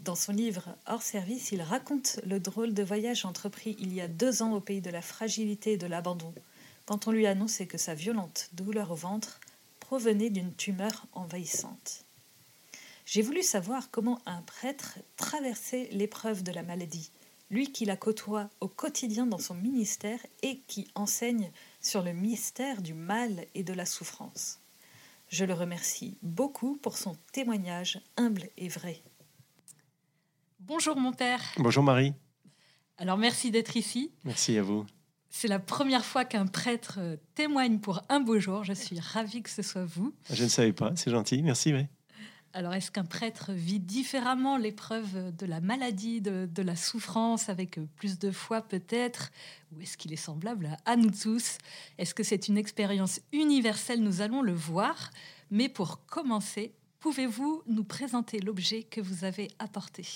Dans son livre Hors service, il raconte le drôle de voyage entrepris il y a deux ans au pays de la fragilité et de l'abandon, quand on lui annonçait que sa violente douleur au ventre provenait d'une tumeur envahissante. J'ai voulu savoir comment un prêtre traversait l'épreuve de la maladie, lui qui la côtoie au quotidien dans son ministère et qui enseigne sur le mystère du mal et de la souffrance. Je le remercie beaucoup pour son témoignage humble et vrai. Bonjour mon père. Bonjour Marie. Alors merci d'être ici. Merci à vous. C'est la première fois qu'un prêtre témoigne pour un beau jour. Je suis ravie que ce soit vous. Je ne savais pas, c'est gentil, merci. Oui. Alors, est-ce qu'un prêtre vit différemment l'épreuve de la maladie, de, la souffrance, avec plus de foi peut-être? Ou est-ce qu'il est semblable à nous tous? Est-ce que c'est une expérience universelle? Nous allons le voir. Mais pour commencer, pouvez-vous nous présenter l'objet que vous avez apporté?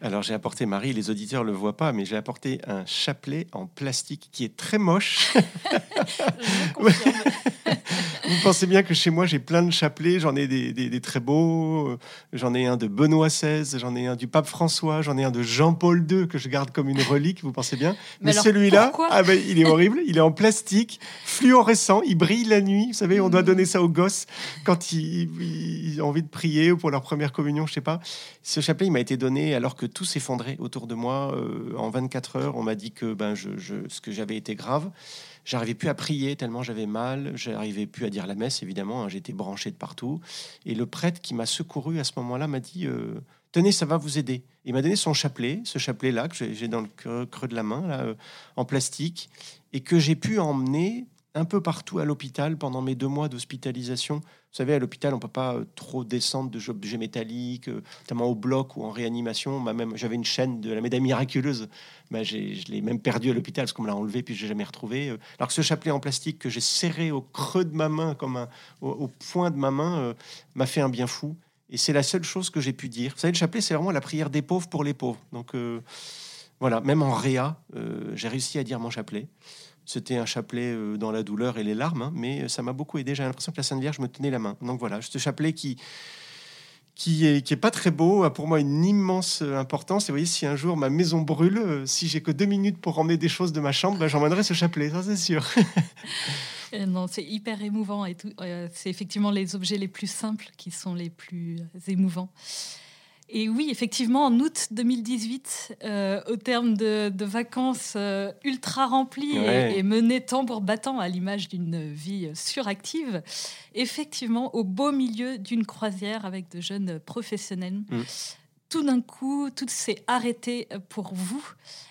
Alors j'ai apporté, Marie, les auditeurs ne le voient pas, mais j'ai apporté un chapelet en plastique qui est très moche. Vous pensez bien que chez moi, j'ai plein de chapelets. J'en ai des, très beaux. J'en ai un de Benoît XVI, j'en ai un du pape François, j'en ai un de Jean-Paul II que je garde comme une relique. Vous pensez bien? Mais, celui-là, ah ben, il est horrible. Il est en plastique, fluorescent. Il brille la nuit. Vous savez, on doit donner ça aux gosses quand ils, ont envie de prier ou pour leur première communion, je sais pas. Ce chapelet, il m'a été donné alors que tout s'effondrait autour de moi. Euh, en 24 heures, on m'a dit que ben, je, ce que j'avais été grave. J'arrivais plus à prier tellement j'avais mal. J'arrivais plus à dire la messe, évidemment. Hein, j'étais branché de partout. Et le prêtre qui m'a secouru à ce moment-là m'a dit euh, Tenez, ça va vous aider. Il m'a donné son chapelet, ce chapelet-là que j'ai dans le creux, de la main, là, euh, en plastique, et que j'ai pu emmener un peu partout à l'hôpital pendant mes deux mois d'hospitalisation. Vous savez, à l'hôpital, on peut pas euh, trop descendre de objets métalliques, euh, notamment au bloc ou en réanimation. même, j'avais une chaîne de la médaille miraculeuse. Bah, je l'ai même perdu à l'hôpital parce qu'on me l'a enlevé puis je l'ai jamais retrouvé. Euh. Alors que ce chapelet en plastique que j'ai serré au creux de ma main, comme un, au, point de ma main, m'a fait un bien fou. Et c'est la seule chose que j'ai pu dire. Vous savez, le chapelet, c'est vraiment la prière des pauvres pour les pauvres. Donc voilà, même en réa, j'ai réussi à dire mon chapelet. C'était un chapelet euh, dans la douleur et les larmes, hein, mais ça m'a beaucoup aidé. J'ai l'impression que la Sainte Vierge me tenait la main. Donc voilà, ce chapelet qui, qui est, qui est pas très beau, a pour moi une immense importance. Et vous voyez, si un jour ma maison brûle, euh, si j'ai que deux minutes pour ramener des choses de ma chambre, ben, j'emmènerai ce chapelet, ça c'est sûr. Euh, non, c'est hyper émouvant et tout. c'est effectivement les objets les plus simples qui sont les plus émouvants. Et oui, effectivement, en août 2018, euh, au terme de, vacances euh, ultra remplies et, menées tambour battant à l'image d'une vie suractive, effectivement, au beau milieu d'une croisière avec de jeunes professionnels, mm tout d'un coup, tout s'est arrêté pour vous.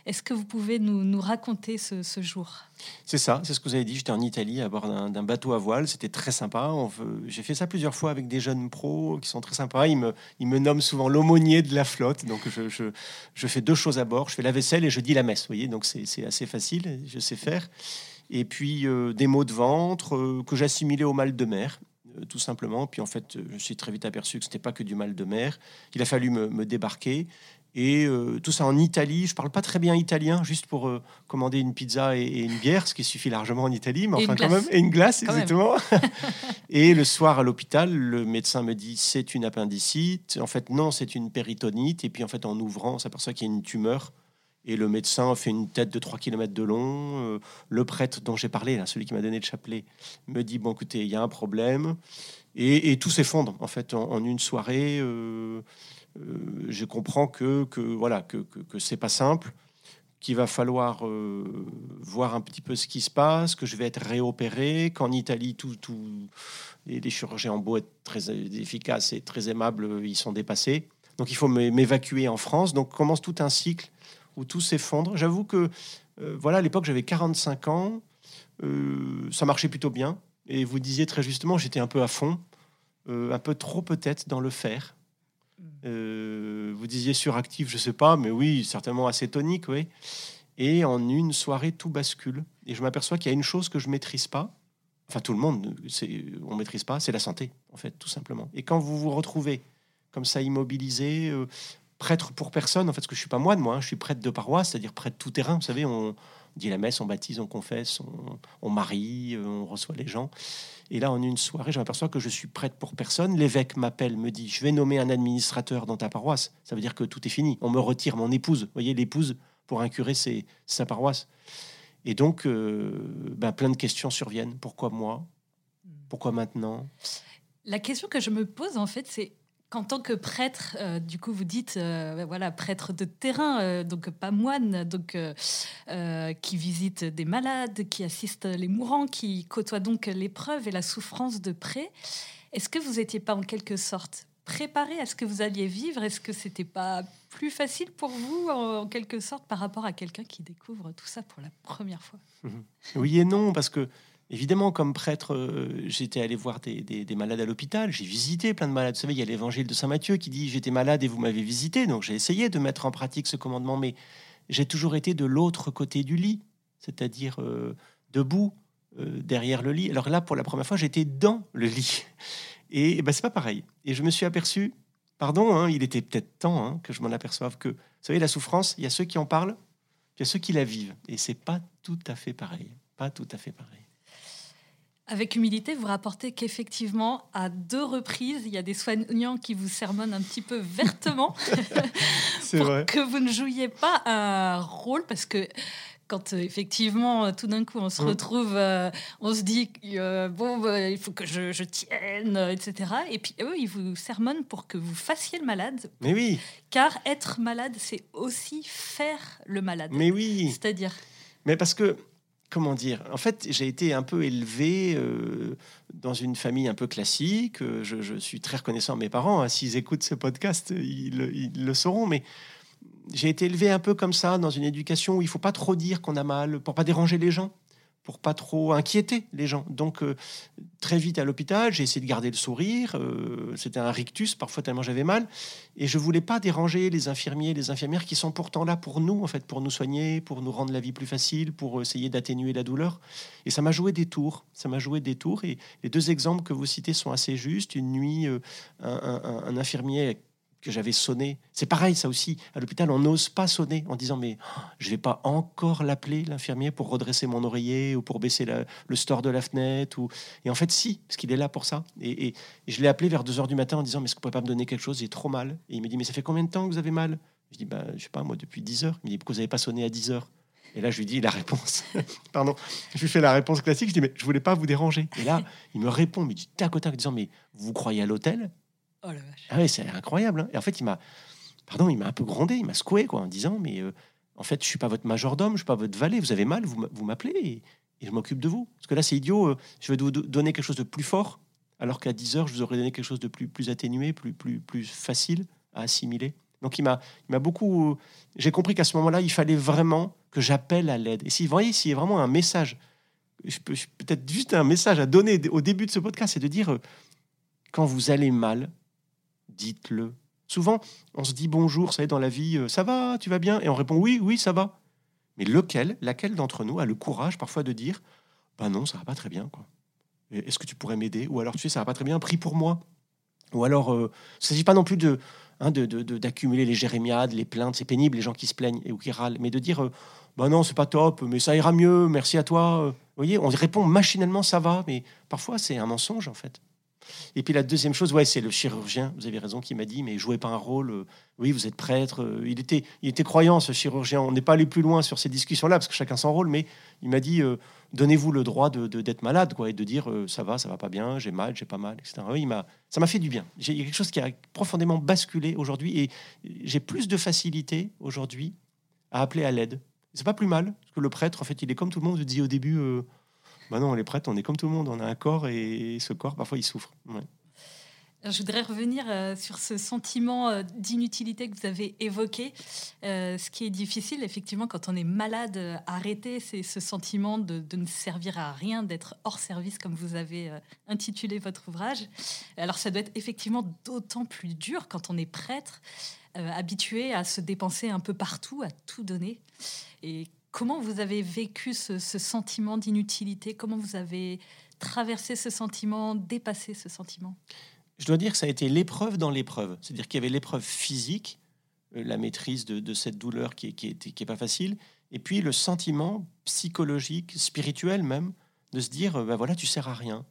Est-ce que vous pouvez nous, raconter ce, jour? C'est ça, c'est ce que vous avez dit. J'étais en Italie à bord d'un bateau à voile. C'était très sympa. J'ai fait ça plusieurs fois avec des jeunes pros qui sont très sympas. Ils me, nomment souvent l'aumônier de la flotte. Donc, je, je, fais deux choses à bord. Je fais la vaisselle et je dis la messe. Vous voyez, donc c'est assez facile. Je sais faire. Et puis, euh, des maux de ventre euh, que j'assimilais au mal de mer. Euh, tout simplement. Puis en fait, euh, je me suis très vite aperçu que ce n'était pas que du mal de mer. Il a fallu me, débarquer. Et euh, tout ça en Italie. Je parle pas très bien italien, juste pour commander une pizza et, une bière, ce qui suffit largement en Italie, mais enfin quand même. Et une glace, exactement. et le soir à l'hôpital, le médecin me dit c'est une appendicite. En fait, non, c'est une péritonite. Et puis en fait, en ouvrant, on s'aperçoit qu'il y a une tumeur et le médecin fait une tête de 3 km de long. Euh, le prêtre dont j'ai parlé, celui qui m'a donné le chapelet, me dit Bon, écoutez, il y a un problème. Et, tout s'effondre, en fait, en, une soirée. Euh, euh, je comprends que, que voilà que, que, c'est pas simple, qu'il va falloir voir un petit peu ce qui se passe, que je vais être réopéré, qu'en Italie, tout, tout, les, chirurgiens en beau très efficaces et très aimables, ils sont dépassés. Donc il faut m'évacuer en France. Donc commence tout un cycle où tout s'effondre. J'avoue que, voilà, à l'époque, j'avais 45 ans. ça marchait plutôt bien. Et vous disiez très justement, j'étais un peu à fond, euh, un peu trop peut-être dans le faire. Mm. Euh, vous disiez suractif, je sais pas, mais oui, certainement assez tonique, oui. Et en une soirée, tout bascule. Et je m'aperçois qu'il y a une chose que je maîtrise pas. Enfin, tout le monde, on maîtrise pas, c'est la santé, en fait, tout simplement. Et quand vous vous retrouvez comme ça immobilisé, euh, prêtre pour personne, en fait, parce que je suis pas moine, moi, hein, je suis prêtre de paroisse, c'est-à-dire prêtre tout terrain. Vous savez, on, dit la messe, on baptise, on confesse, on, marie, euh, on reçoit les gens. Et là, en une soirée, je m'aperçois que je suis prête pour personne. L'évêque m'appelle, me dit Je vais nommer un administrateur dans ta paroisse. Ça veut dire que tout est fini. On me retire mon épouse. Vous voyez, l'épouse, pour un curé, c'est sa paroisse. Et donc, ben, plein de questions surviennent. Pourquoi moi? Pourquoi maintenant? La question que je me pose, en fait, c'est qu'en tant que prêtre, euh, du coup, vous dites, euh, voilà, prêtre de terrain, euh, donc pas moine, donc qui visite des malades, qui assiste les mourants, qui côtoie donc l'épreuve et la souffrance de près. Est-ce que vous n'étiez pas en quelque sorte préparé à ce que vous alliez vivre? Est-ce que c'était pas plus facile pour vous, en, quelque sorte, par rapport à quelqu'un qui découvre tout ça pour la première fois? Oui et non, parce que Évidemment, comme prêtre, euh, j'étais allé voir des, malades à l'hôpital. J'ai visité plein de malades. Vous savez, il y a l'évangile de Saint Matthieu qui dit J'étais malade et vous m'avez visité. Donc j'ai essayé de mettre en pratique ce commandement, mais j'ai toujours été de l'autre côté du lit, c'est-à-dire euh, debout, euh, derrière le lit. Alors là, pour la première fois, j'étais dans le lit. Et, ben, c'est pas pareil. Et je me suis aperçu, pardon, hein, il était peut-être temps hein, que je m'en aperçoive que, vous savez, la souffrance, il y a ceux qui en parlent, il y a ceux qui la vivent. Et c'est pas tout à fait pareil. Pas tout à fait pareil. Avec humilité, vous rapportez qu'effectivement, à deux reprises, il y a des soignants qui vous sermonnent un petit peu vertement pour vrai. que vous ne jouiez pas un rôle, parce que quand euh, effectivement, tout d'un coup, on se mm. retrouve, euh, on se dit, euh, bon, bah, il faut que je, je, tienne, etc. Et puis eux, ils vous sermonnent pour que vous fassiez le malade. Mais oui. Car être malade, c'est aussi faire le malade. Mais oui. C'est-à-dire. Mais parce que comment dire En fait, j'ai été un peu élevé euh, dans une famille un peu classique. Euh, je, suis très reconnaissant à mes parents. Hein. S'ils écoutent ce podcast, ils, le sauront. Mais j'ai été élevé un peu comme ça, dans une éducation où il faut pas trop dire qu'on a mal pour pas déranger les gens pour pas trop inquiéter les gens. Donc euh, très vite à l'hôpital, j'ai essayé de garder le sourire. Euh, c'était un rictus, parfois tellement j'avais mal, et je voulais pas déranger les infirmiers, les infirmières qui sont pourtant là pour nous, en fait, pour nous soigner, pour nous rendre la vie plus facile, pour essayer d'atténuer la douleur. Et ça m'a joué des tours. Ça m'a joué des tours. Et les deux exemples que vous citez sont assez justes. Une nuit, euh, un, un, un infirmier que j'avais sonné. C'est pareil, ça aussi. À l'hôpital, on n'ose pas sonner en disant mais oh, je vais pas encore l'appeler l'infirmier pour redresser mon oreiller ou pour baisser le store de la fenêtre. Ou... Et en fait, si, parce qu'il est là pour ça. Et, je l'ai appelé vers 2 heures du matin en disant mais est-ce que vous pouvez pas me donner quelque chose? J'ai trop mal. Et il me dit mais ça fait combien de temps que vous avez mal? Je dis bah je sais pas moi depuis 10 heures. Il me dit pourquoi vous n'avez pas sonné à 10 heures? Et là, je lui dis la réponse. Pardon. Je lui fais la réponse classique. Je dis, mais je voulais pas vous déranger. Et là, il me répond, mais du tac au tac, disant, mais vous croyez à l'hôtel? Oh la vache. Ah oui, c'est incroyable. Hein. Et en fait, il m'a, pardon, il m'a un peu grondé, il m'a secoué quoi, en disant, mais euh, en fait, je suis pas votre majordome, je suis pas votre valet. Vous avez mal, vous m'appelez et, je m'occupe de vous. Parce que là, c'est idiot. Euh, je vais vous donner quelque chose de plus fort, alors qu'à 10 heures, je vous aurais donné quelque chose de plus, plus atténué, plus, plus, plus facile à assimiler. Donc il m'a, il m'a beaucoup. J'ai compris qu'à ce moment-là, il fallait vraiment que j'appelle à l'aide. Et si vous voyez, s'il y a vraiment un message, je peux, peut-être juste un message à donner au début de ce podcast, c'est de dire euh, quand vous allez mal, dites-le. Souvent, on se dit bonjour, ça est dans la vie, euh, ça va, tu vas bien? Et on répond oui, oui, ça va. Mais lequel, laquelle d'entre nous a le courage parfois de dire bah non, ça va pas très bien, quoi. Est-ce que tu pourrais m'aider? Ou alors, tu sais, ça va pas très bien, prie pour moi. Ou alors, euh, il ne s'agit pas non plus de hein, d'accumuler les jérémiades, les plaintes, c'est pénible, les gens qui se plaignent et ou qui râlent, mais de dire euh, bah non, c'est pas top, mais ça ira mieux, merci à toi. Vous voyez, on répond machinalement ça va, mais parfois c'est un mensonge en fait. Et puis la deuxième chose, ouais, c'est le chirurgien, vous avez raison, qui m'a dit, mais jouez pas un rôle, euh, oui, vous êtes prêtre. Euh, il, était, il était croyant, ce chirurgien. On n'est pas allé plus loin sur ces discussions-là, parce que chacun son rôle, mais il m'a dit, euh, donnez-vous le droit de, d'être malade, quoi, et de dire, ça va, ça va pas bien, j'ai mal, j'ai pas mal, etc. Oui, ça m'a fait du bien. Il y a quelque chose qui a profondément basculé aujourd'hui, et j'ai plus de facilité aujourd'hui à appeler à l'aide. C'est pas plus mal, parce que le prêtre, en fait, il est comme tout le monde. Dis au début, bah non, les prêtres, on est comme tout le monde, on a un corps et ce corps, parfois, il souffre. Je voudrais revenir euh, sur ce sentiment euh, d'inutilité que vous avez évoqué. Euh, ce qui est difficile, effectivement, quand on est malade, arrêter, c'est ce sentiment de, de, ne servir à rien, d'être hors service, comme vous avez intitulé votre ouvrage. Alors, ça doit être effectivement d'autant plus dur quand on est prêtre, habitué à se dépenser un peu partout, à tout donner. Et comment vous avez vécu ce, sentiment d'inutilité? Comment vous avez traversé ce sentiment, dépassé ce sentiment? Je dois dire que ça a été l'épreuve dans l'épreuve. C'est-à-dire qu'il y avait l'épreuve physique, euh, la maîtrise de, cette douleur qui n'est est pas facile, et puis le sentiment psychologique, spirituel même, de se dire, ben voilà, tu sers à rien.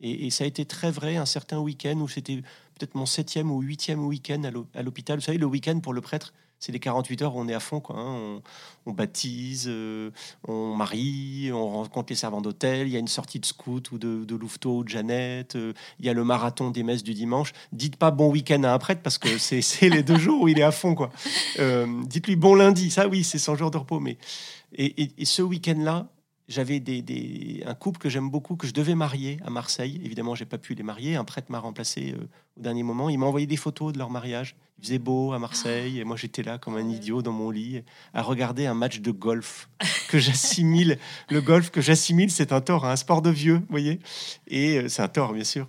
Et, ça a été très vrai un certain week-end où c'était peut-être mon septième ou huitième week-end à l'hôpital. Vous savez, le week-end pour le prêtre, c'est les 48 heures où on est à fond. Quoi, hein. on, baptise, euh, on marie, on rencontre les servants d'hôtel, il y a une sortie de scout ou de, de louveteau ou de Jeannette, euh, il y a le marathon des messes du dimanche. Dites pas bon week-end à un prêtre parce que c'est les deux jours où il est à fond. quoi. Euh, dites-lui bon lundi, ça oui, c'est 100 jours de repos. Mais... Et, ce week-end-là, j'avais des, un couple que j'aime beaucoup, que je devais marier à Marseille. Évidemment, j'ai pas pu les marier. Un prêtre m'a remplacé au dernier moment. Il m'a envoyé des photos de leur mariage. Il faisait beau à Marseille. Et moi, j'étais là comme un idiot dans mon lit à regarder un match de golf que j'assimile. le golf que j'assimile, c'est un tort, un sport de vieux, vous voyez. Et euh, c'est un tort, bien sûr.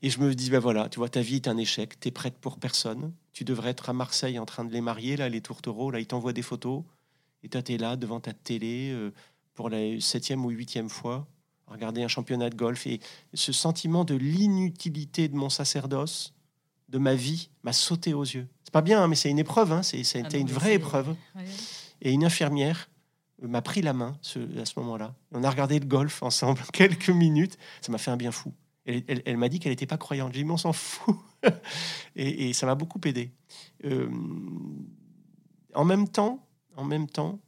Et je me dis, ben voilà, tu vois, ta vie est un échec. Tu es prête pour personne. Tu devrais être à Marseille en train de les marier, là, les tourtereaux. Là, ils t'envoient des photos. Et toi, tu es là devant ta télé. Euh, pour la septième ou huitième fois, regarder un championnat de golf. Et ce sentiment de l'inutilité de mon sacerdoce, de ma vie, m'a sauté aux yeux. C'est pas bien, hein, mais c'est une épreuve. Hein, c'est, ça a ah une vraie épreuve. Et une infirmière m'a pris la main à ce moment-là. On a regardé le golf ensemble quelques minutes. Ça m'a fait un bien fou. Elle, m'a dit qu'elle n'était pas croyante. J'ai dit, mais on s'en fout. et, ça m'a beaucoup aidé. Euh, en même temps, en même temps,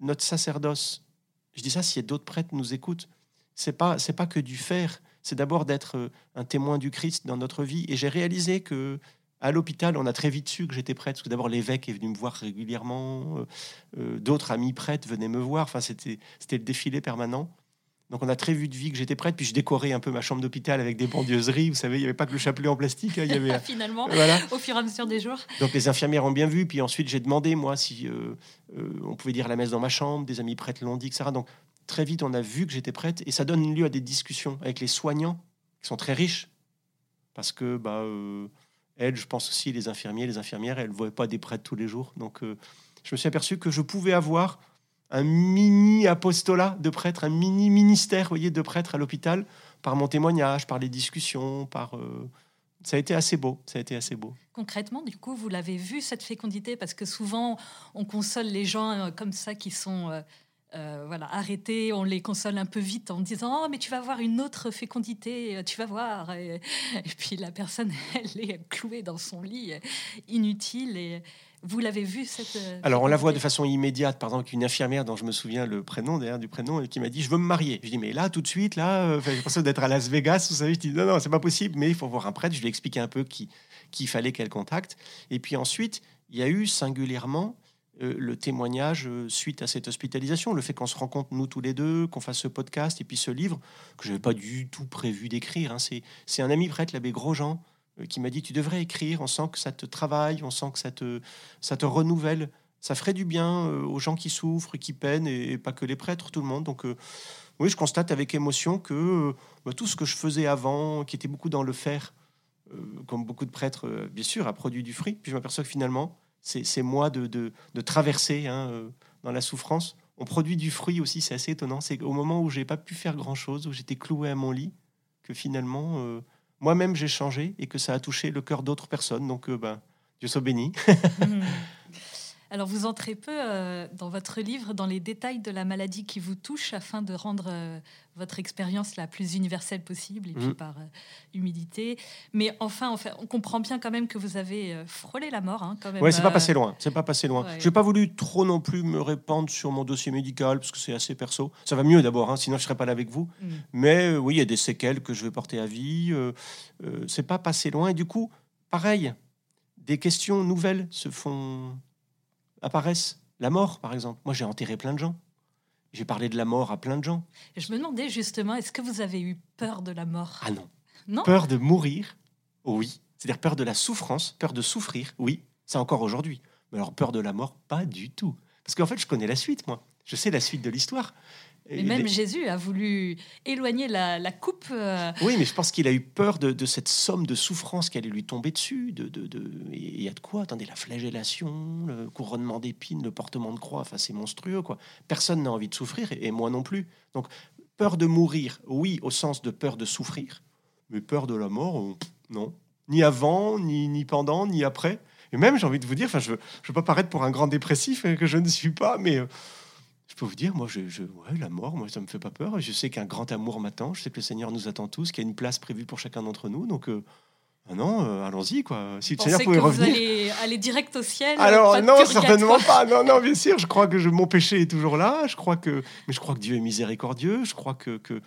notre sacerdoce je dis ça si d'autres prêtres nous écoutent. C'est pas c'est pas que du faire. C'est d'abord d'être euh, un témoin du Christ dans notre vie. Et j'ai réalisé que à l'hôpital, on a très vite su que j'étais prêtre. Parce que d'abord l'évêque est venu me voir régulièrement. Euh, euh, d'autres amis prêtres venaient me voir. Enfin, c'était c'était le défilé permanent. Donc on a très vite vu que j'étais prête, puis je décorais un peu ma chambre d'hôpital avec des bandieuseries. Vous savez, il n'y avait pas que le chapelet en plastique. Hein, il y avait finalement voilà. au fur et à mesure des jours. Donc les infirmières ont bien vu. Puis ensuite j'ai demandé moi si on pouvait dire la messe dans ma chambre. Des amis prêtres l'ont dit, etc. Donc très vite, on a vu que j'étais prête et ça donne lieu à des discussions avec les soignants qui sont très riches parce que bah, euh, je pense aussi les infirmiers, les infirmières, elles ne voient pas des prêtres tous les jours. Donc, euh, je me suis aperçu que je pouvais avoir un mini apostolat de prêtres, un mini ministère, voyez, de prêtres à l'hôpital par mon témoignage, par les discussions, par euh, ça a été assez beau. Ça a été assez beau. Concrètement, du coup, vous l'avez vu cette fécondité? Parce que souvent on console les gens comme ça qui sont euh, voilà, arrêter, on les console un peu vite en disant Oh, mais tu vas voir une autre fécondité, euh, tu vas voir. Et, puis la personne, elle est clouée dans son lit, inutile. Et vous l'avez vu cette. Euh, Alors on la voit de façon immédiate, par exemple, une infirmière dont je me souviens le prénom, d'ailleurs, du prénom, qui m'a dit Je veux me marier. Je dis Mais là, tout de suite, là, j'ai l'impression d'être à Las Vegas, vous savez. Je dis Non, non, c'est pas possible, mais il faut voir un prêtre. Je lui ai expliqué un peu qui qu'il fallait qu'elle contacte. Et puis ensuite, il y a eu singulièrement euh, le témoignage euh, suite à cette hospitalisation, le fait qu'on se rencontre nous tous les deux, qu'on fasse ce podcast et puis ce livre que je n'avais pas du tout prévu d'écrire. Hein. C'est un ami prêtre, l'abbé Grosjean, euh, qui m'a dit tu devrais écrire. On sent que ça te travaille, on sent que ça te ça te renouvelle. Ça ferait du bien aux gens qui souffrent, qui peinent et, pas que les prêtres, tout le monde. Donc oui, je constate avec émotion que bah, tout ce que je faisais avant, qui était beaucoup dans le faire, comme beaucoup de prêtres, bien sûr, a produit du fruit. Puis je m'aperçois que finalement, c'est moi de, de, traverser hein, euh, dans la souffrance. On produit du fruit aussi, c'est assez étonnant. C'est au moment où j'ai pas pu faire grand chose, où j'étais cloué à mon lit, que finalement, euh, moi-même j'ai changé et que ça a touché le cœur d'autres personnes. Donc, euh, ben, Dieu soit béni. Mmh. Alors, vous entrez peu euh, dans votre livre dans les détails de la maladie qui vous touche afin de rendre euh, votre expérience la plus universelle possible et puis mm. par euh, humilité. Mais enfin, on comprend bien quand même que vous avez frôlé la mort. Hein, quand même. c'est pas passé loin. C'est pas passé loin. J'ai pas voulu trop non plus me répandre sur mon dossier médical parce que c'est assez perso. Ça va mieux d'abord, hein, sinon je serais pas là avec vous. Mm. Mais oui, il y a des séquelles que je vais porter à vie. c'est pas passé loin et du coup, pareil, des questions nouvelles se font apparaissent. La mort, par exemple. Moi, j'ai enterré plein de gens. J'ai parlé de la mort à plein de gens. Je me demandais justement, est-ce que vous avez eu peur de la mort? Ah non. Non? Peur de mourir, oui. C'est-à-dire peur de la souffrance, peur de souffrir, oui. C'est encore aujourd'hui. Mais alors peur de la mort, pas du tout. Parce qu'en fait, je connais la suite, moi. Je sais la suite de l'histoire. Mais même Jésus a voulu éloigner la, la coupe. euh, Oui, mais je pense qu'il a eu peur de, de cette somme de souffrance qui allait lui tomber dessus. De, de, il y a de quoi Attendez, la flagellation, le couronnement d'épines, le portement de croix, enfin, c'est monstrueux, quoi. Personne n'a envie de souffrir, et, et moi non plus. Donc, peur de mourir, oui, au sens de peur de souffrir, mais peur de la mort, non. Ni avant, ni, ni pendant, ni après. Et même, j'ai envie de vous dire, enfin, je ne veux pas paraître pour un grand dépressif hein, que je ne suis pas, mais euh, je peux vous dire, moi, je, je- ouais, la mort, moi, ça me fait pas peur. Je sais qu'un grand amour m'attend. Je sais que le Seigneur nous attend tous, qu'il y a une place prévue pour chacun d'entre nous. Donc, euh, ah non, euh, allons-y, quoi. Si le Seigneur que pouvait vous revenir. allez aller direct au ciel. Alors non, certainement pas. Non, non, bien sûr. Je crois que je- mon péché est toujours là. Je crois que, mais je crois que Dieu est miséricordieux. Je crois que, que...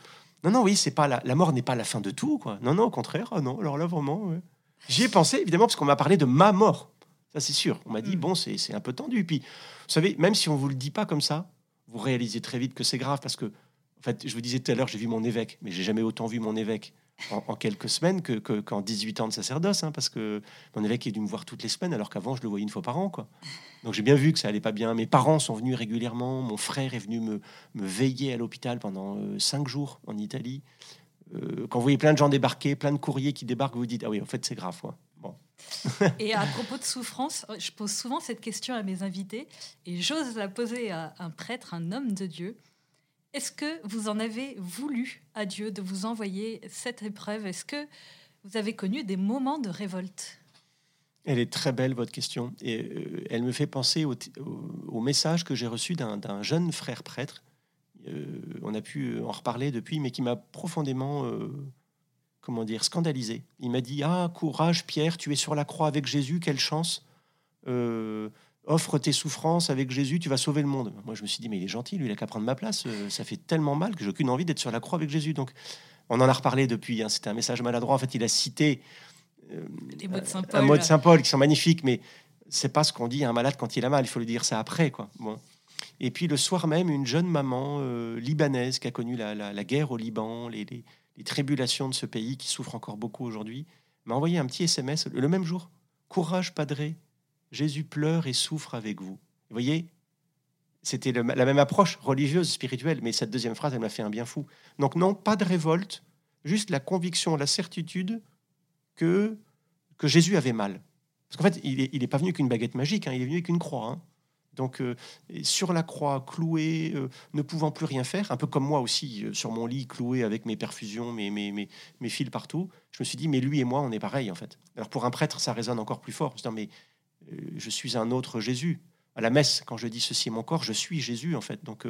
non, non, oui, c'est pas la, la mort n'est pas la fin de tout, quoi. Non, non, au contraire. Ah non, alors là vraiment. ouais. J'y ai pensé évidemment parce qu'on m'a parlé de ma mort. Ça c'est sûr. On m'a dit Mm. bon, c'est c'est un peu tendu. Puis, vous savez, même si on vous le dit pas comme ça, vous réalisez très vite que c'est grave parce que, en fait, je vous disais tout à l'heure, j'ai vu mon évêque, mais j'ai jamais autant vu mon évêque en, quelques semaines que que- qu'en 18 ans de sacerdoce, hein, parce que mon évêque est dû me voir toutes les semaines, alors qu'avant je le voyais une fois par an, quoi. Donc j'ai bien vu que ça allait pas bien. Mes parents sont venus régulièrement. Mon frère est venu me, me veiller à l'hôpital pendant euh, cinq jours en Italie. Euh, quand vous voyez plein de gens débarquer, plein de courriers qui débarquent, vous vous dites ah oui, en fait c'est grave, quoi. Et à propos de souffrance, je pose souvent cette question à mes invités et j'ose la poser à un prêtre, un homme de Dieu. Est-ce que vous en avez voulu à Dieu de vous envoyer cette épreuve? Est-ce que vous avez connu des moments de révolte? Elle est très belle, votre question. Et euh, elle me fait penser au, message que j'ai reçu d'un d'un jeune frère prêtre. Euh, on a pu en reparler depuis, mais qui m'a profondément, euh, comment dire, scandalisé. Il m'a dit Ah, courage, Pierre, tu es sur la croix avec Jésus, quelle chance. Euh, offre tes souffrances avec Jésus, tu vas sauver le monde. Moi, je me suis dit Mais il est gentil, lui, il a qu'à prendre ma place. Euh, ça fait tellement mal que j'ai aucune envie d'être sur la croix avec Jésus. Donc, on en a reparlé depuis. hein. C'était un message maladroit. En fait, il a cité. euh, Les mots de Saint un mot de Saint Paul qui sont magnifiques, mais c'est pas ce qu'on dit à un malade quand il a mal. Il faut le dire ça après, quoi. Bon. Et puis le soir même, une jeune maman libanaise qui a connu la, la- la guerre au Liban, les, les- les tribulations de ce pays qui souffre encore beaucoup aujourd'hui, m'a envoyé un petit SMS le même jour. Courage, padré, Jésus pleure et souffre avec vous. Vous voyez, c'était la même approche religieuse, spirituelle, mais cette deuxième phrase, elle m'a fait un bien fou. Donc non, pas de révolte, juste la conviction, la certitude que, que Jésus avait mal. Parce qu'en fait, il n'est pas venu qu'une baguette magique, hein, il est venu avec une croix. hein. Donc, euh, sur la croix, cloué, euh, ne pouvant plus rien faire, un peu comme moi aussi, euh, sur mon lit, cloué avec mes perfusions, mes, mes, mes, fils partout, je me suis dit, mais lui et moi, on est pareil, en fait. Alors, pour un prêtre, ça résonne encore plus fort. en se disant, mais je suis un autre Jésus. À la messe, quand je dis ceci est mon corps, je suis Jésus, en fait. Donc,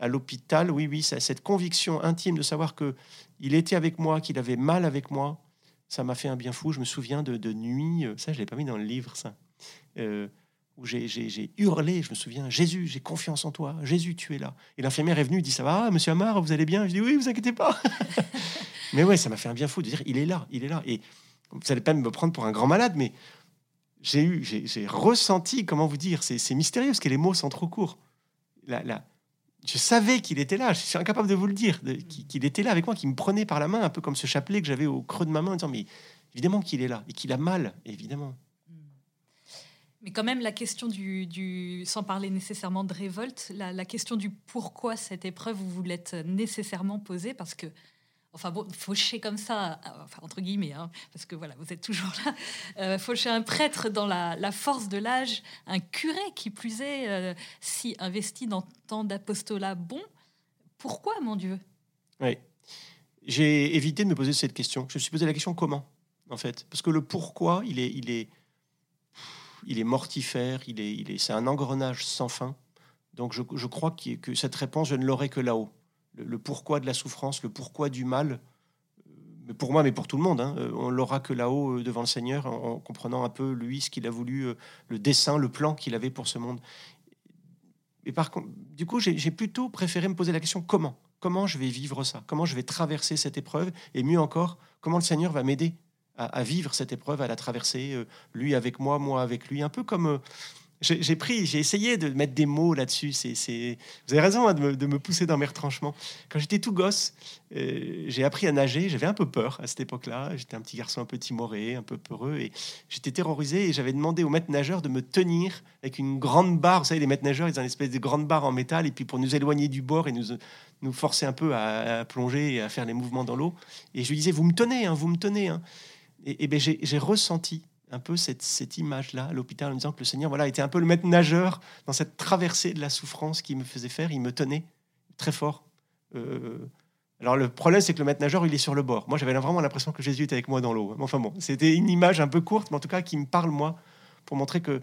à l'hôpital, oui, oui, cette conviction intime de savoir que il était avec moi, qu'il avait mal avec moi, ça m'a fait un bien fou. Je me souviens de, de nuits, ça, je l'ai pas mis dans le livre, ça, où j'ai- hurlé. Je me souviens, Jésus, j'ai confiance en toi. Jésus, tu es là. Et l'infirmière est venue, dit ça va, Monsieur Amar, vous allez bien? Je dis oui, vous inquiétez pas. mais ouais, ça m'a fait un bien fou de dire, il est là, il est là. Et vous allez pas me prendre pour un grand malade, mais j'ai eu, j'ai ressenti, comment vous dire, c'est mystérieux parce que les mots sont trop courts. La, la- je savais qu'il était là, je suis incapable de vous le dire, qu'il était là avec moi, qu'il me prenait par la main, un peu comme ce chapelet que j'avais au creux de ma main, en disant Mais évidemment qu'il est là, et qu'il a mal, évidemment. Mais quand même, la question du, sans parler nécessairement de révolte, la, question du pourquoi cette épreuve, vous vous l'êtes nécessairement posée, parce que, enfin bon, faucher comme ça, euh, entre guillemets, hein, parce que voilà, vous êtes toujours là, euh, faucher un prêtre dans la, la force de l'âge, un curé qui plus est, euh, si investi dans tant d'apostolat bon, pourquoi, mon Dieu? Oui. J'ai évité de me poser cette question. Je me suis posé la question comment, en fait? Parce que le pourquoi, il est, il est, il est mortifère, il est, il est, c'est un engrenage sans fin. Donc je, crois que cette réponse, je ne l'aurai que là-haut. Le, pourquoi de la souffrance, le pourquoi du mal, euh, pour moi, mais pour tout le monde, hein, euh, on l'aura que là-haut euh, devant le Seigneur, en, en comprenant un peu, lui, ce qu'il a voulu, le dessin, le plan qu'il avait pour ce monde. Et par contre, du coup, j'ai plutôt préféré me poser la question comment? Comment je vais vivre ça? Comment je vais traverser cette épreuve? Et mieux encore, comment le Seigneur va m'aider à, vivre cette épreuve, à la traverser, euh, lui avec moi, moi avec lui, un peu comme, euh, J'ai pris, j'ai essayé de mettre des mots là-dessus. Vous avez raison hein, de, me, pousser dans mes retranchements. Quand j'étais tout gosse, euh, j'ai appris à nager. J'avais un peu peur à cette époque-là. J'étais un petit garçon un peu timoré, un peu peureux, et j'étais terrorisé. Et j'avais demandé au maître nageur de me tenir avec une grande barre. Vous savez, les maîtres nageurs, ils ont une espèce de grande barre en métal, et puis pour nous éloigner du bord et nous, nous forcer un peu à, plonger et à faire les mouvements dans l'eau. Et je lui disais, vous me tenez, hein, vous me tenez. Hein. Et, ben, j'ai ressenti un peu cette, cette image-là à l'hôpital en me disant que le Seigneur voilà, était un peu le maître nageur dans cette traversée de la souffrance qu'il me faisait faire. Il me tenait très fort. Euh, alors le problème, c'est que le maître nageur, il est sur le bord. Moi, j'avais vraiment l'impression que Jésus était avec moi dans l'eau. Enfin bon, c'était une image un peu courte, mais en tout cas qui me parle, moi, pour montrer que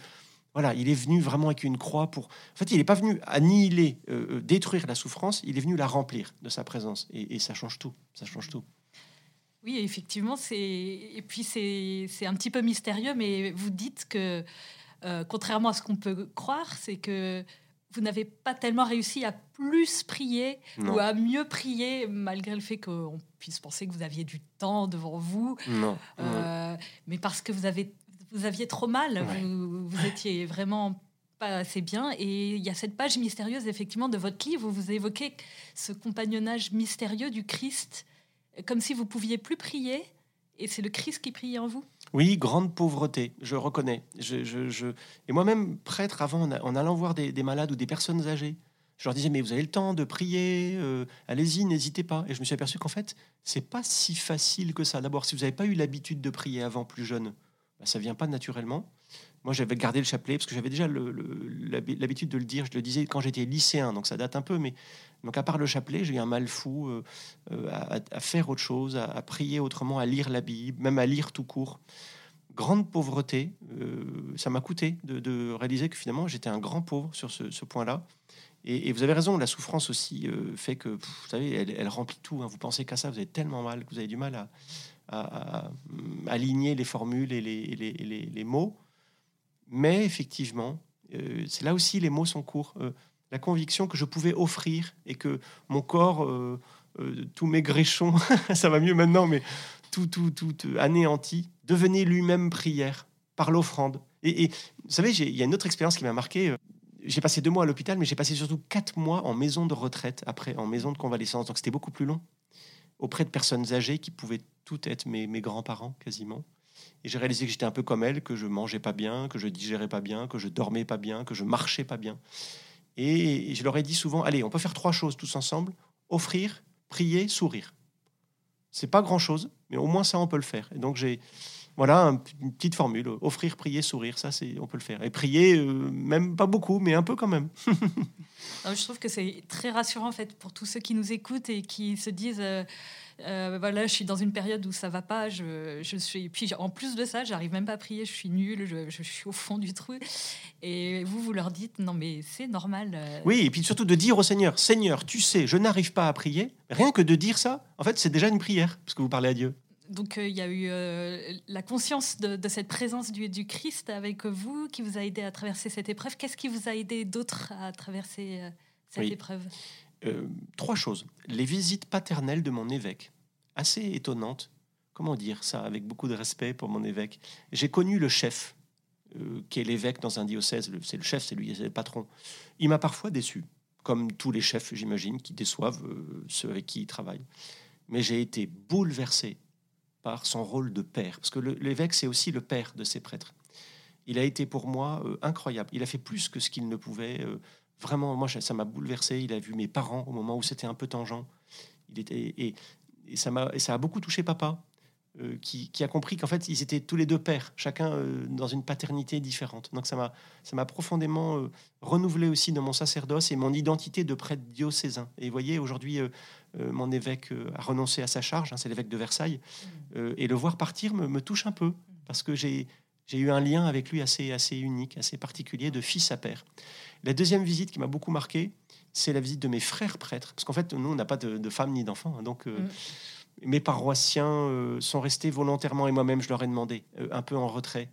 voilà, il est venu vraiment avec une croix pour. En fait, il n'est pas venu annihiler, euh, euh, détruire la souffrance, il est venu la remplir de sa présence. Et, et ça change tout. Ça change tout. Oui, effectivement, c'est et puis c'est un petit peu mystérieux, mais vous dites que euh, contrairement à ce qu'on peut croire, c'est que vous n'avez pas tellement réussi à plus prier ou à mieux prier, malgré le fait qu'on puisse penser que vous aviez du temps devant vous. Non. Euh, mais parce que vous avez vous aviez trop mal, vous, vous étiez vraiment pas assez bien. Et il y a cette page mystérieuse, effectivement, de votre livre où vous évoquez ce compagnonnage mystérieux du Christ comme si vous pouviez plus prier, et c'est le Christ qui prie en vous Oui, grande pauvreté, je reconnais. Et moi-même, prêtre, avant, en allant voir des, malades ou des personnes âgées, je leur disais, mais vous avez le temps de prier, euh, allez-y, n'hésitez pas. Et je me suis aperçu qu'en fait, c'est pas si facile que ça. D'abord, si vous n'avez pas eu l'habitude de prier avant, plus jeune, bah, ça vient pas naturellement. Moi, j'avais gardé le chapelet parce que j'avais déjà l'habitude de le dire. Je le disais quand j'étais lycéen, donc ça date un peu. Mais donc, à part le chapelet, j'ai eu un mal fou euh, euh, à, faire autre chose, à, prier autrement, à lire la Bible, même à lire tout court. Grande pauvreté, euh, ça m'a coûté de, réaliser que finalement j'étais un grand pauvre sur ce, point-là. Et, vous avez raison, la souffrance aussi fait que, vous savez, elle, remplit tout. Hein. Vous pensez qu'à ça, vous avez tellement mal que vous avez du mal à, aligner les formules et les mots. Mais effectivement, euh, c'est là aussi les mots sont courts. Euh, la conviction que je pouvais offrir et que mon corps, euh, tous mes gréchons, ça va mieux maintenant, mais tout, tout, tout anéanti, devenait lui-même prière par l'offrande. Et, vous savez, il y a une autre expérience qui m'a marqué. J'ai passé deux mois à l'hôpital, mais j'ai passé surtout quatre mois en maison de retraite, après en maison de convalescence. Donc c'était beaucoup plus long, auprès de personnes âgées qui pouvaient toutes être mes, mes grands-parents quasiment. Et j'ai réalisé que j'étais un peu comme elle, que je mangeais pas bien, que je digérais pas bien, que je dormais pas bien, que je marchais pas bien. Et je leur ai dit souvent, allez, on peut faire trois choses tous ensemble offrir, prier, sourire. C'est pas grand chose, mais au moins ça, on peut le faire. Et donc j'ai voilà une petite formule offrir, prier, sourire. Ça, c'est on peut le faire. Et prier, euh, même pas beaucoup, mais un peu quand même. je trouve que c'est très rassurant en fait pour tous ceux qui nous écoutent et qui se disent. Euh, euh, voilà, je suis dans une période où ça va pas. Je, je suis, puis en plus de ça, j'arrive même pas à prier. Je suis nulle. Je, je, suis au fond du trou. Et vous, vous leur dites non, mais c'est normal. Euh. Oui, et puis surtout de dire au Seigneur, Seigneur, tu sais, je n'arrive pas à prier. Rien que de dire ça, en fait, c'est déjà une prière parce que vous parlez à Dieu. Donc euh, il y a eu la conscience de, de, cette présence du, du, Christ avec vous qui vous a aidé à traverser cette épreuve. Qu'est-ce qui vous a aidé d'autres à traverser cette épreuve? Euh, trois choses. Les visites paternelles de mon évêque, assez étonnantes. Comment dire ça avec beaucoup de respect pour mon évêque? J'ai connu le chef, euh, qui est l'évêque dans un diocèse. C'est le chef, c'est lui, c'est le patron. Il m'a parfois déçu, comme tous les chefs, j'imagine, qui déçoivent euh, ceux avec qui ils travaillent. Mais j'ai été bouleversé par son rôle de père, parce que l'évêque, c'est aussi le père de ses prêtres. Il a été pour moi incroyable. Il a fait plus que ce qu'il ne pouvait Vraiment, moi, ça m'a bouleversé. Il a vu mes parents au moment où c'était un peu tangent. Il était, et, ça, m'a, ça a beaucoup touché papa, euh, qui, a compris qu'en fait, ils étaient tous les deux pères, chacun euh, dans une paternité différente. Donc ça m'a, ça m'a profondément euh, renouvelé aussi dans mon sacerdoce et mon identité de prêtre diocésain. Et vous voyez, aujourd'hui, mon évêque a renoncé à sa charge, hein, c'est l'évêque de Versailles, mmh. et le voir partir me, me touche un peu, parce que j'ai, eu un lien avec lui assez, assez unique, assez particulier, de fils à père. La deuxième visite qui m'a beaucoup marqué, c'est la visite de mes frères prêtres. Parce qu'en fait, nous, on n'a pas de, femmes ni d'enfants. Hein, donc, euh, mm. mes paroissiens euh, sont restés volontairement, et moi-même, je leur ai demandé, euh, un peu en retrait.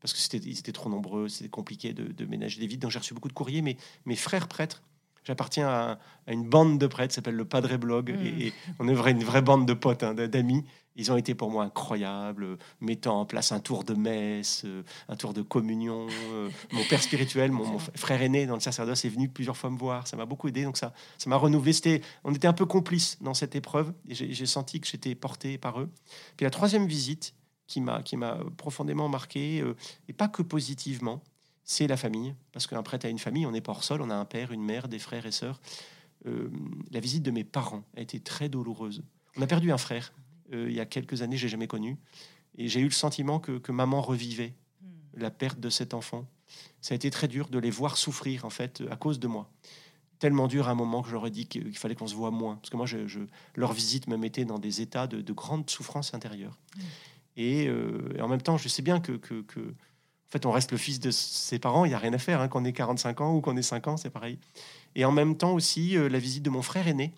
Parce que c'était, étaient trop nombreux, c'était compliqué de, ménager des vides. Donc, j'ai reçu beaucoup de courriers. Mais mes frères prêtres J'appartiens à, une bande de prêtres, s'appelle le Padre Blog, hmm. et, on est vrai, une vraie bande de potes, hein, d'amis. Ils ont été pour moi incroyables, mettant en place un tour de messe, euh, un tour de communion. Euh, mon père spirituel, mon, frère aîné dans le sacerdoce, est venu plusieurs fois me voir. Ça m'a beaucoup aidé, donc ça, ça m'a renouvelé. on était un peu complices dans cette épreuve, et j'ai, senti que j'étais porté par eux. Puis la troisième visite, qui m'a qui m'a profondément marqué, euh, et pas que positivement, c'est la famille, parce qu'un prêtre a une famille, on n'est pas hors sol, on a un père, une mère, des frères et sœurs. la visite de mes parents a été très douloureuse. On a perdu un frère euh, il y a quelques années, j'ai jamais connu. Et j'ai eu le sentiment que, maman revivait hmm. la perte de cet enfant. Ça a été très dur de les voir souffrir, en fait, à cause de moi. Tellement dur à un moment que j'aurais dit qu'il fallait qu'on se voit moins. Parce que moi, je, leur visite me mettait dans des états de, grande souffrance intérieure. Hmm. Euh, et, en même temps, je sais bien que, que, en fait, on reste le fils de ses parents, il n'y a rien à faire, qu'on ait 45 ans ou qu'on ait 5 ans, c'est pareil. Et en même temps aussi, euh, la visite de mon frère aîné,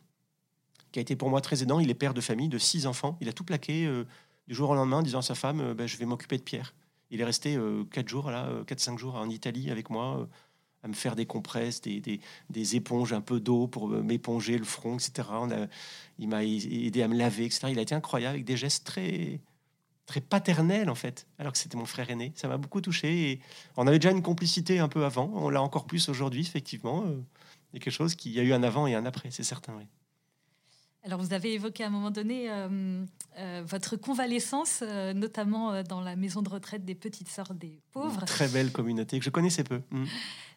qui a été pour moi très aidant. Il est père de famille de six enfants. Il a tout plaqué euh, du jour au lendemain, en disant à sa femme euh, ben, Je vais m'occuper de Pierre. Il est resté euh, quatre jours, là, quatre, cinq jours en Italie avec moi, à me faire des compresses, des, des, éponges, un peu d'eau pour m'éponger le front, etc. Il m'a aidé à me laver, etc. Il a été incroyable avec des gestes très très paternels en fait, alors que c'était mon frère aîné. Ça m'a beaucoup touché. Et on avait déjà une complicité un peu avant. On l'a encore plus aujourd'hui, effectivement. A quelque chose qui y a eu un avant et un après, c'est certain. Oui. Alors, vous avez évoqué à un moment donné euh, euh, votre convalescence, euh, notamment dans la maison de retraite des petites sœurs des pauvres. très belle communauté que je connaissais peu. Mm.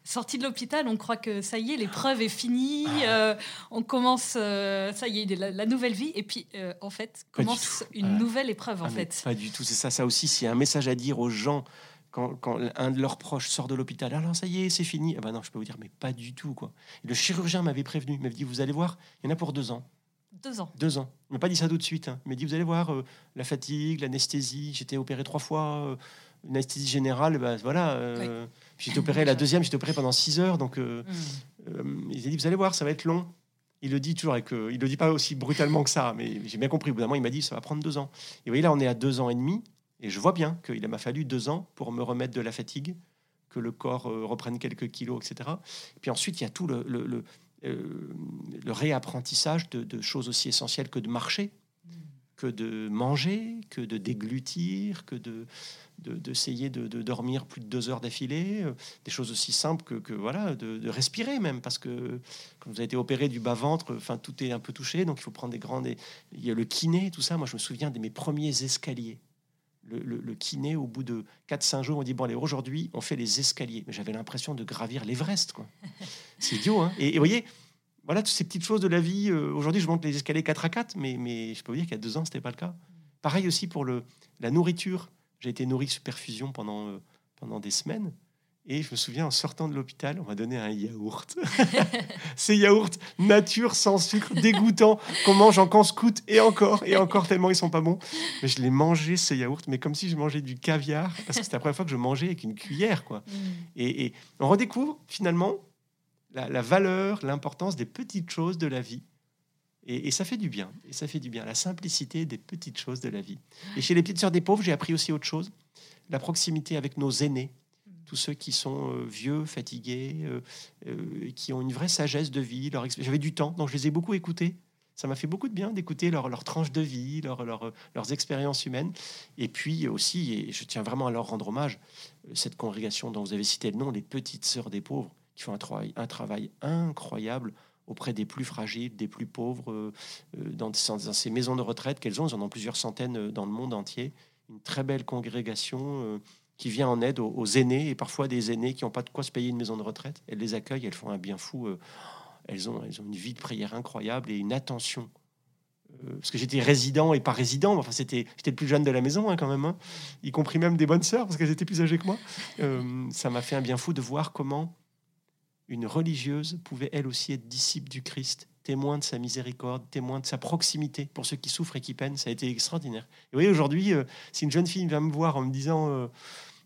Sortie de l'hôpital, on croit que ça y est, l'épreuve est finie, ah. on commence, ça y est, la, nouvelle vie, et puis en fait, commence une nouvelle épreuve en ah, fait. Pas du tout, c'est ça, ça aussi, s'il y a un message à dire aux gens quand, un de leurs proches sort de l'hôpital, alors ça y est, c'est fini. Ah ben non, je peux vous dire, mais pas du tout quoi. le chirurgien m'avait prévenu, il m'avait dit, vous allez voir, il y en a pour deux ans. Deux ans. Deux ans. Il m'a pas dit ça tout de suite. Hein. Il m'a dit, vous allez voir, euh, la fatigue, l'anesthésie. J'étais opéré trois fois. Euh, une anesthésie générale, bah, voilà. Euh, J'étais opéré la deuxième, j'étais opéré pendant six heures. Donc, euh, mm. il a dit, vous allez voir, ça va être long. Il le dit toujours, avec, il le dit pas aussi brutalement que ça, mais j'ai bien compris. Au bout d'un moment, il m'a dit, ça va prendre deux ans. Et vous voyez, là, on est à deux ans et demi. Et je vois bien qu'il m'a fallu deux ans pour me remettre de la fatigue, que le corps reprenne quelques kilos, etc. Et puis ensuite, il y a tout le, le euh, le réapprentissage de, choses aussi essentielles que de marcher, que de manger, que de déglutir, que de d'essayer de, dormir plus de deux heures d'affilée, euh, des choses aussi simples que, voilà, de, respirer même, parce que quand vous avez été opéré du bas-ventre, enfin tout est un peu touché, donc il faut prendre des grandes... Il y a le kiné, tout ça, moi je me souviens de mes premiers escaliers le, kiné, au bout de 4-5 jours, on dit Bon, allez, aujourd'hui, on fait les escaliers. Mais j'avais l'impression de gravir l'Everest, quoi. C'est idiot, hein et, vous voyez, voilà toutes ces petites choses de la vie. Euh, aujourd'hui, je monte les escaliers 4 à 4, mais, mais je peux vous dire qu'il y a deux ans, c'était pas le cas. Pareil aussi pour le, la nourriture. J'ai été nourri sous perfusion pendant, euh, pendant des semaines. Et je me souviens, en sortant de l'hôpital, on m'a donné un yaourt. Ces yaourts nature, sans sucre, dégoûtant, qu'on mange en scout et encore, et encore tellement ils sont pas bons. Mais je les mangeais, ces yaourts, mais comme si je mangeais du caviar, parce que c'était la première fois que je mangeais avec une cuillère. quoi. Mm. Et, on redécouvre finalement la, valeur, l'importance des petites choses de la vie. Et, et, ça fait du bien. Et ça fait du bien. La simplicité des petites choses de la vie. Et chez les petites sœurs des pauvres, j'ai appris aussi autre chose. La proximité avec nos aînés tous ceux qui sont euh, vieux, fatigués, euh, euh, qui ont une vraie sagesse de vie. J'avais du temps, donc je les ai beaucoup écoutés. Ça m'a fait beaucoup de bien d'écouter leur, leur, tranche de vie, leur, leurs expériences humaines. Et puis aussi, et je tiens vraiment à leur rendre hommage, cette congrégation dont vous avez cité le nom, les Petites Sœurs des Pauvres, qui font un travail, un travail incroyable auprès des plus fragiles, des plus pauvres, dans, dans, ces maisons de retraite qu'elles ont. Elles en ont plusieurs centaines dans le monde entier. Une très belle congrégation qui vient en aide aux, aînés et parfois des aînés qui n'ont pas de quoi se payer une maison de retraite. Elles les accueillent, elles font un bien fou. Euh, elles, ont, elles ont une vie de prière incroyable et une attention. Euh, parce que j'étais résident et pas résident, enfin c'était j'étais le plus jeune de la maison hein, quand même, hein. y compris même des bonnes sœurs parce qu'elles étaient plus âgées que moi. Euh, ça m'a fait un bien fou de voir comment une religieuse pouvait elle aussi être disciple du Christ, témoin de sa miséricorde, témoin de sa proximité pour ceux qui souffrent et qui peinent. Ça a été extraordinaire. Et vous voyez, aujourd'hui, si une jeune fille vient me voir en me disant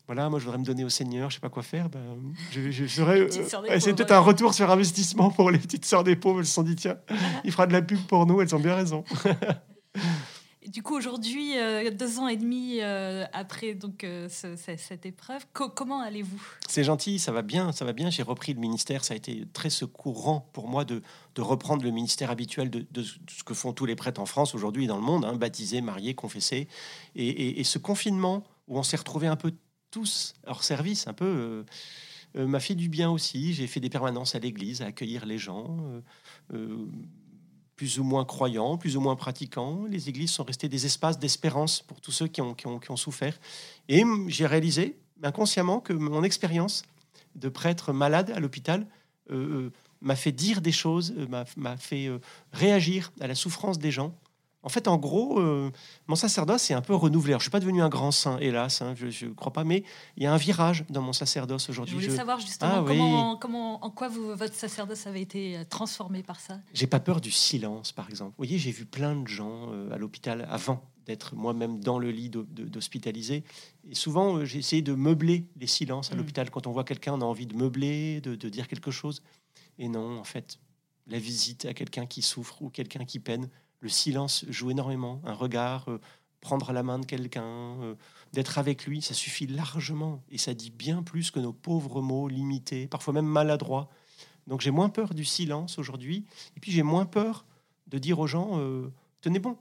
voilà, moi je voudrais me donner au Seigneur, je sais pas quoi faire, ben, je, je serais. Euh, c'est peut-être un retour sur investissement pour les petites sœurs des pauvres. Elles se sont dit, tiens, il fera de la pub pour nous, elles ont bien raison. du coup, aujourd'hui, euh, deux ans et demi euh, après donc euh, ce- ce- cette épreuve, co- comment allez-vous? C'est gentil, ça va bien, ça va bien. J'ai repris le ministère, ça a été très secourant pour moi de, reprendre le ministère habituel de, ce que font tous les prêtres en France aujourd'hui et dans le monde, hein, baptisés, mariés, confessés. Et, et- ce confinement où on s'est retrouvés un peu tous hors service, un peu, m'a fait du bien aussi. J'ai fait des permanences à l'église, à accueillir les gens. Plus ou moins croyants, plus ou moins pratiquants. Les églises sont restées des espaces d'espérance pour tous ceux qui ont, souffert. Et j'ai réalisé inconsciemment que mon expérience de prêtre malade à l'hôpital euh, euh, m'a fait dire des choses, euh, m'a- fait réagir à la souffrance des gens. En fait, en gros, euh, mon sacerdoce est un peu renouvelé. Alors, je suis pas devenu un grand saint, hélas, hein, je ne crois pas, mais il y a un virage dans mon sacerdoce Je aujourd'hui. voulais Je- savoir justement Ah oui. comment, en quoi vous, votre sacerdoce avait été euh, transformé par ça? J'ai pas peur du silence, par exemple. Vous voyez, j'ai vu plein de gens euh, à l'hôpital avant d'être moi-même dans le lit d'hospitalisé. Et souvent, euh, j'ai essayé de meubler les silences à Mm. l'hôpital. Quand on voit quelqu'un, on a envie de meubler, de, de dire quelque chose. Et non, en fait, la visite à quelqu'un qui souffre ou quelqu'un qui peine, le silence joue énormément. Un regard, euh, prendre la main de quelqu'un, euh, d'être avec lui, ça suffit largement. Et ça dit bien plus que nos pauvres mots limités, parfois même maladroits. Donc j'ai moins peur du silence aujourd'hui. Et puis j'ai moins peur de dire aux gens euh, tenez bon.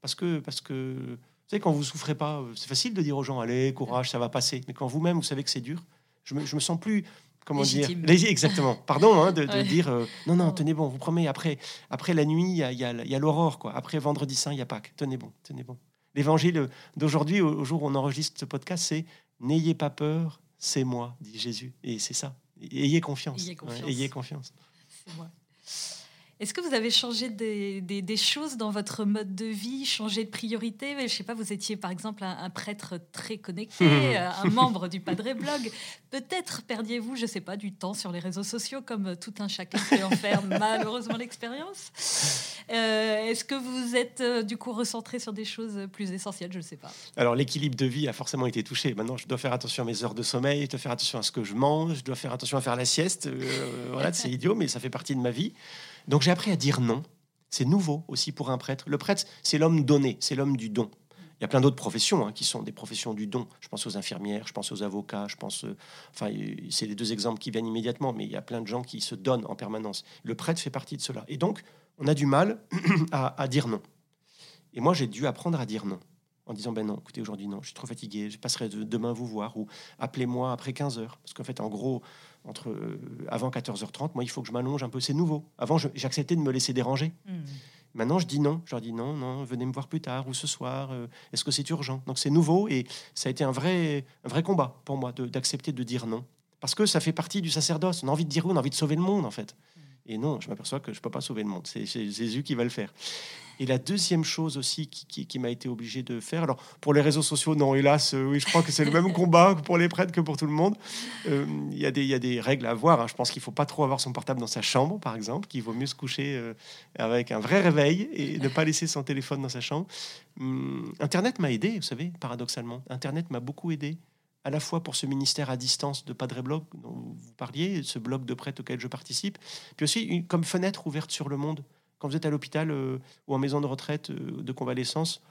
Parce que, parce que, vous savez, quand vous souffrez pas, c'est facile de dire aux gens allez, courage, ça va passer. Mais quand vous-même, vous savez que c'est dur, je me, je me sens plus. Comment Légitime. dire Exactement. Pardon hein, de, de Ouais. dire euh, non, non, tenez bon, vous promettez. Après, après la nuit, il y a, il y a- il y a l'aurore. quoi. Après vendredi saint, il y a Pâques. Tenez bon, tenez bon. L'évangile d'aujourd'hui, au, au jour où on enregistre ce podcast, c'est N'ayez pas peur, c'est moi, dit Jésus. Et c'est ça. Ayez confiance. Ayez Ouais, confiance. ayez confiance. C'est moi. Est-ce que vous avez changé des, des- des choses dans votre mode de vie, changé de priorité? Je sais pas, vous étiez par exemple un, un prêtre très connecté, euh, un membre du Padre Blog. Peut-être perdiez-vous, je sais pas, du temps sur les réseaux sociaux comme tout un chacun peut en faire malheureusement l'expérience. Euh, Est-ce que vous êtes euh, du coup recentré sur des choses plus essentielles? Je ne sais pas. Alors l'équilibre de vie a forcément été touché. Maintenant, je dois faire attention à mes heures de sommeil, je dois faire attention à ce que je mange, je dois faire attention à faire la sieste. Euh, voilà, c'est idiot, mais ça fait partie de ma vie. Donc j'ai appris à dire non. C'est nouveau aussi pour un prêtre. Le prêtre, c'est l'homme donné, c'est l'homme du don. Il y a plein d'autres professions hein, qui sont des professions du don. Je pense aux infirmières, je pense aux avocats, je pense. euh, enfin, c'est les deux exemples qui viennent immédiatement, mais il y a plein de gens qui se donnent en permanence. Le prêtre fait partie de cela. Et donc, on a du mal à dire non. Et moi, j'ai dû apprendre à dire non. En disant, ben non, écoutez, aujourd'hui, non, je suis trop fatigué, je passerai de- demain vous voir, ou appelez-moi après 15 heures. Parce qu'en fait, en gros, entre, euh, avant 14h30, moi, il faut que je m'allonge un peu, c'est nouveau. Avant, j'acceptais de me laisser déranger. Maintenant, je dis non. Je leur dis non, non, venez me voir plus tard ou ce soir. euh, Est-ce que c'est urgent? Donc, c'est nouveau et ça a été un vrai, un vrai combat pour moi d'accepter de, dire non. Parce que ça fait partie du sacerdoce. On a envie de dire oui, on a envie de sauver le monde, en fait. Et non, je m'aperçois que je ne peux pas sauver le monde. C'est Jésus qui va le faire. Et la deuxième chose aussi qui, qui- qui m'a été obligé de faire, alors pour les réseaux sociaux, non, hélas, euh, oui, je crois que c'est le même combat pour les prêtres que pour tout le monde. Euh, Il y, a des- il y a des règles à avoir. hein. Je pense qu'il ne faut pas trop avoir son portable dans sa chambre, par exemple, qu'il vaut mieux se coucher euh, avec un vrai réveil et ne pas laisser son téléphone dans sa chambre. Hum, Internet m'a aidé, vous savez, paradoxalement. Internet m'a beaucoup aidé, à la fois pour ce ministère à distance de Padre Blog dont vous parliez, ce blog de prêtre auquel je participe, puis aussi comme fenêtre ouverte sur le monde. Quand vous êtes à l'hôpital euh, ou en maison de retraite euh, de convalescence,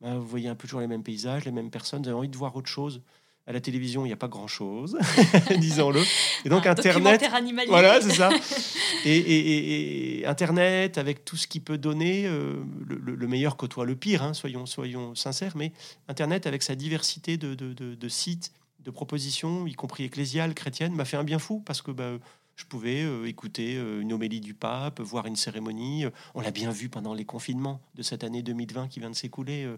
ben, vous voyez un peu toujours les mêmes paysages, les mêmes personnes, vous avez envie de voir autre chose. À la télévision, il n'y a pas grand-chose, disons-le. Et donc Un Internet, voilà, c'est ça. Et, et- et- et Internet, avec tout ce qu'il peut donner, euh, le, le- le meilleur côtoie le pire, hein, soyons, soyons sincères, mais Internet, avec sa diversité de, de- de- de sites, de propositions, y compris ecclésiales, chrétiennes, m'a fait un bien fou, parce que bah, je pouvais euh, écouter euh, une homélie du pape, voir une cérémonie. on l'a bien vu pendant les confinements de cette année 2020 qui vient de s'écouler. euh,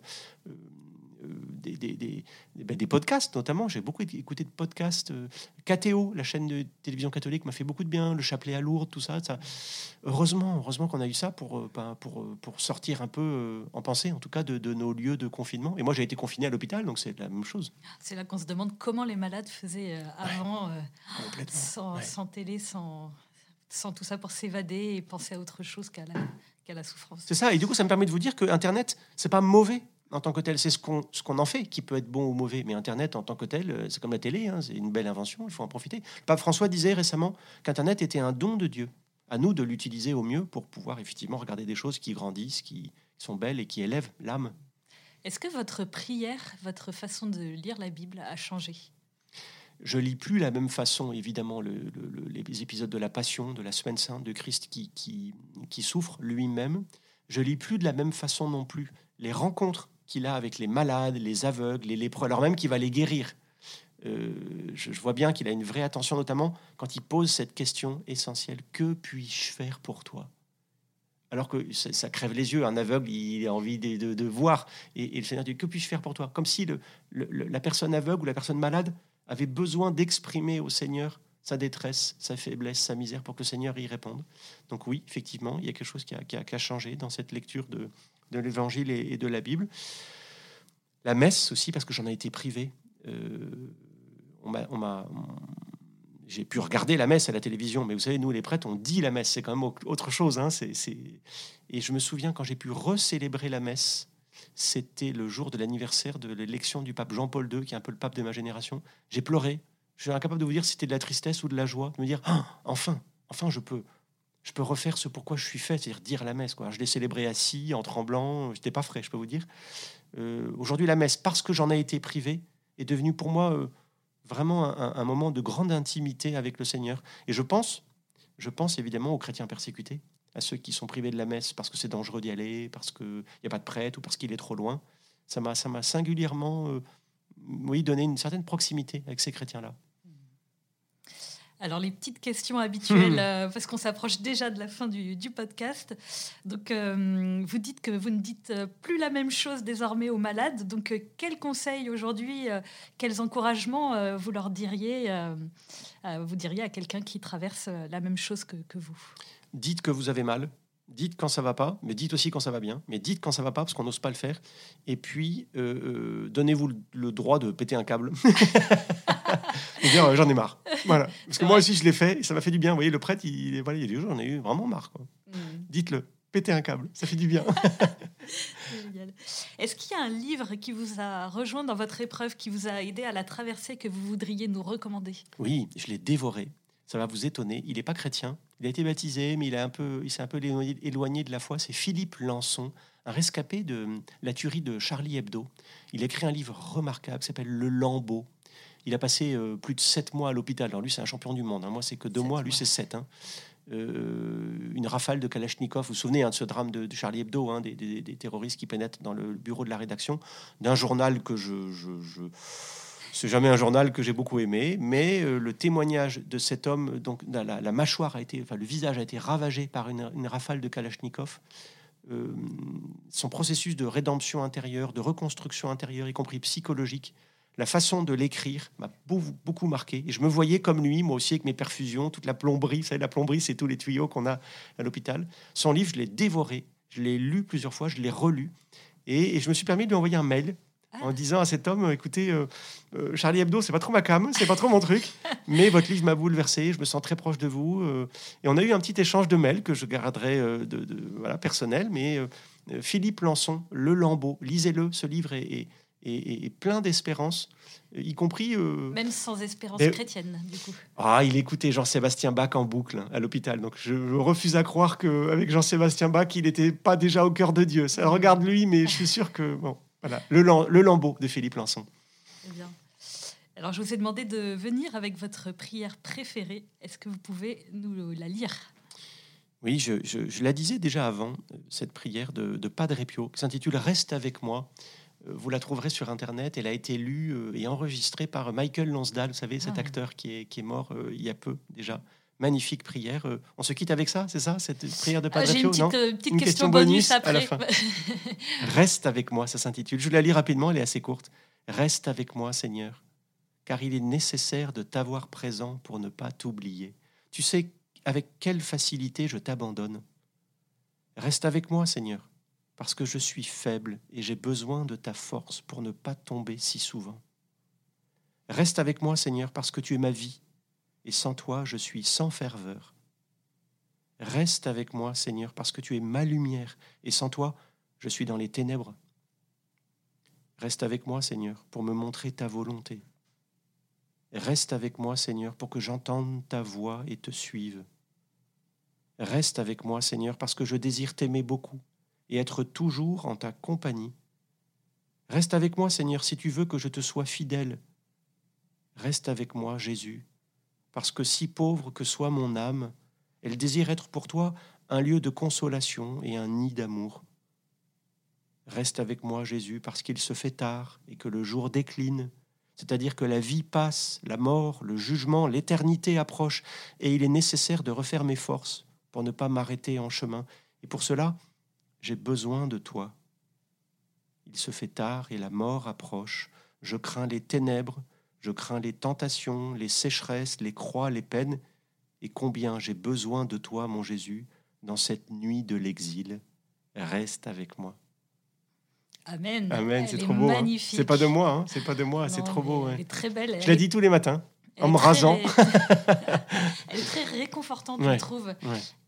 des, des- des- des- ben, des podcasts notamment. J'ai beaucoup écouté de podcasts. euh, KTO, la chaîne de télévision catholique, m'a fait beaucoup de bien. Le chapelet à Lourdes, tout ça. ça. Heureusement, heureusement qu'on a eu ça pour, euh, ben, pour, euh, pour sortir un peu euh, en pensée, en tout cas, de, de nos lieux de confinement. Et moi, j'ai été confiné à l'hôpital, donc c'est la même chose. C'est là qu'on se demande comment les malades faisaient euh, avant, euh, sans, Ouais. sans télé, sans, sans tout ça pour s'évader et penser à autre chose qu'à la, qu'à la souffrance. C'est ça. Et du coup, ça me permet de vous dire que Internet, c'est pas mauvais en tant que tel. C'est ce qu'on ce qu'on en fait qui peut être bon ou mauvais. Mais Internet, en tant que tel, euh, c'est comme la télé. hein, c'est une belle invention. Il faut en profiter. Le pape François disait récemment qu'Internet était un don de Dieu. À nous de l'utiliser au mieux pour pouvoir effectivement regarder des choses qui grandissent, qui sont belles et qui élèvent l'âme. Est-ce que votre prière, votre façon de lire la Bible a changé? Je lis plus la même façon, évidemment, les épisodes de la Passion, de la Semaine Sainte, de Christ qui, qui, souffre lui-même. Je lis plus de la même façon non plus les rencontres qu'il a avec les malades, les aveugles, les lépreux, alors même qu'il va les guérir. Euh, je, vois bien qu'il a une vraie attention, notamment quand il pose cette question essentielle que puis-je faire pour toi? Alors que ça, crève les yeux. Un aveugle, il a envie de, voir. Et, le Seigneur dit Que puis-je faire pour toi? Comme si la personne aveugle ou la personne malade avait besoin d'exprimer au Seigneur sa détresse, sa faiblesse, sa misère, pour que le Seigneur y réponde. Donc, oui, effectivement, il y a quelque chose qui a, changé dans cette lecture de, l'Évangile et, de la Bible. La messe aussi, parce que j'en ai été privé. Euh, on m'a j'ai pu regarder la messe à la télévision, mais vous savez, nous les prêtres, on dit la messe, c'est quand même autre chose. Hein, Et je me souviens quand j'ai pu recélébrer la messe, c'était le jour de l'anniversaire de l'élection du pape Jean-Paul II, qui est un peu le pape de ma génération. J'ai pleuré. Je suis incapable de vous dire si c'était de la tristesse ou de la joie, de me dire ah, enfin, enfin, je peux, je peux refaire ce pourquoi je suis fait, c'est-à-dire dire la messe. Quoi. Je l'ai célébré assis, en tremblant, j'étais pas frais, je peux vous dire. Euh, aujourd'hui, la messe, parce que j'en ai été privé, est devenue pour moi euh, vraiment un, moment de grande intimité avec le Seigneur. Et je pense, je pense évidemment aux chrétiens persécutés, à ceux qui sont privés de la messe parce que c'est dangereux d'y aller, parce qu'il n'y a pas de prêtre ou parce qu'il est trop loin. Ça m'a, singulièrement, euh, oui, donné une certaine proximité avec ces chrétiens-là. Alors les petites questions habituelles, hmm. euh, parce qu'on s'approche déjà de la fin du, podcast. Donc euh, vous dites que vous ne dites euh, plus la même chose désormais aux malades. Donc quels conseils aujourd'hui, quels encouragements vous leur diriez, vous diriez à quelqu'un qui traverse la même chose que, que vous? Dites que vous avez mal, dites quand ça va pas, mais dites aussi quand ça va bien. Mais dites quand ça va pas parce qu'on n'ose pas le faire. Et puis, donnez-vous le droit de péter un câble. dire euh, j'en ai marre. Voilà. Parce que moi aussi je l'ai fait et ça m'a fait du bien. Vous voyez, le prêtre, il, voilà, il dit j'en ai eu vraiment marre. Mm. Dites-le, pétez un câble, ça fait du bien. Est-ce qu'il y a un livre qui vous a rejoint dans votre épreuve, qui vous a aidé à la traverser, que vous voudriez nous recommander? Oui, je l'ai dévoré. Ça va vous étonner. Il n'est pas chrétien. Il a été baptisé, mais il, a un peu, il s'est un peu éloigné de la foi. C'est Philippe Lançon, un rescapé de la tuerie de Charlie Hebdo. Il a écrit un livre remarquable qui s'appelle Le Lambeau. Il a passé euh, plus de sept mois à l'hôpital. Alors lui, c'est un champion du monde. Hein. Moi, c'est que deux mois. Lui, c'est sept. Hein. Euh, une rafale de Kalachnikov. Vous vous souvenez hein, de ce drame de, Charlie Hebdo, des, terroristes qui pénètrent dans le bureau de la rédaction d'un journal que je, je, c'est jamais un journal que j'ai beaucoup aimé, mais euh, le témoignage de cet homme, donc la, mâchoire a été, enfin le visage a été ravagé par une, rafale de Kalachnikov. son processus de rédemption intérieure, de reconstruction intérieure, y compris psychologique, la façon de l'écrire m'a beaucoup marqué. Et je me voyais comme lui, moi aussi, avec mes perfusions, toute la plomberie. Vous savez, la plomberie, c'est tous les tuyaux qu'on a à l'hôpital. Son livre, je l'ai dévoré. Je l'ai lu plusieurs fois, je l'ai relu. Et, je me suis permis de lui envoyer un mail ah. en disant à cet homme écoutez, euh, euh, Charlie Hebdo, c'est pas trop ma cam, c'est pas trop mon truc, mais votre livre m'a bouleversé, je me sens très proche de vous. Euh. et on a eu un petit échange de mails que je garderai de, voilà, personnel, mais Philippe Lançon, Le Lambeau, lisez-le, ce livre est, et, plein d'espérance, y compris... Euh, Même sans espérance chrétienne, du coup. Ah, il écoutait Jean-Sébastien Bach en boucle hein, à l'hôpital. Donc je, refuse à croire qu'avec Jean-Sébastien Bach, il n'était pas déjà au cœur de Dieu. Ça regarde lui, mais je suis sûr que... Bon, voilà, le, le lambeau de Philippe Lançon. Bien. Alors je vous ai demandé de venir avec votre prière préférée. Est-ce que vous pouvez nous la lire? Oui, je, la disais déjà avant, cette prière de, de Padre Pio, qui s'intitule Reste avec moi. Euh, vous la trouverez sur Internet. Elle a été lue euh, et enregistrée par Michael Lonsdale, vous savez, cet ah. acteur qui est, qui est mort euh, il y a peu déjà. Magnifique prière. on se quitte avec ça, c'est ça Cette prière de Padre J'ai une petite, question, bonus, après. À la fin. Reste avec moi, ça s'intitule. Je la lis rapidement, elle est assez courte. Reste avec moi, Seigneur, car il est nécessaire de t'avoir présent pour ne pas t'oublier. Tu sais avec quelle facilité je t'abandonne. Reste avec moi, Seigneur parce que je suis faible et j'ai besoin de ta force pour ne pas tomber si souvent. Reste avec moi, Seigneur, parce que tu es ma vie, et sans toi je suis sans ferveur. Reste avec moi, Seigneur, parce que tu es ma lumière, et sans toi je suis dans les ténèbres. Reste avec moi, Seigneur, pour me montrer ta volonté. Reste avec moi, Seigneur, pour que j'entende ta voix et te suive. Reste avec moi, Seigneur, parce que je désire t'aimer beaucoup et être toujours en ta compagnie. Reste avec moi, Seigneur, si tu veux que je te sois fidèle. Reste avec moi, Jésus, parce que si pauvre que soit mon âme, elle désire être pour toi un lieu de consolation et un nid d'amour. Reste avec moi, Jésus, parce qu'il se fait tard et que le jour décline, c'est-à-dire que la vie passe, la mort, le jugement, l'éternité approche, et il est nécessaire de refaire mes forces pour ne pas m'arrêter en chemin. Et pour cela, j'ai besoin de toi. Il se fait tard et la mort approche. Je crains les ténèbres, je crains les tentations, les sécheresses, les croix, les peines, et combien j'ai besoin de toi, mon Jésus, dans cette nuit de l'exil. Reste avec moi. Amen. Amen, c'est trop beau. Hein. C'est pas de moi, hein. c'est pas de moi, c'est trop beau. Elle est très belle. Je la dis tous les matins en me rasant. elle est très réconfortante, je trouve.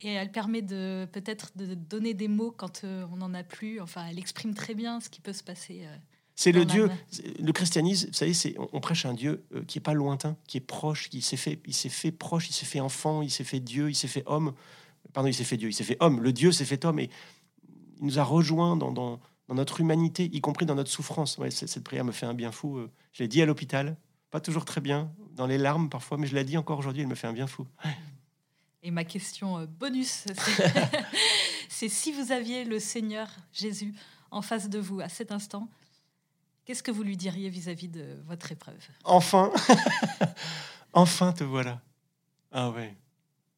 Et elle permet de peut-être de donner des mots quand euh, on n'en a plus. Enfin, elle exprime très bien ce qui peut se passer. Euh, c'est le Dieu, le christianisme, vous savez, c'est, on, prêche un Dieu euh, qui est pas lointain, qui est proche, qui s'est fait, il s'est fait proche, il s'est fait enfant, il s'est fait Dieu, il s'est fait homme. Pardon, il s'est fait Dieu, il s'est fait homme. Le Dieu s'est fait homme et il nous a rejoints dans, dans, notre humanité, y compris dans notre souffrance. cette prière me fait un bien fou. Je l'ai dit à l'hôpital, pas toujours très bien, dans les larmes parfois, mais je l'ai dit encore aujourd'hui, elle me fait un bien fou. Et ma question euh, bonus, c'est si vous aviez le Seigneur Jésus en face de vous à cet instant, qu'est-ce que vous lui diriez vis-à-vis de votre épreuve? Enfin, enfin te voilà. Ah ouais,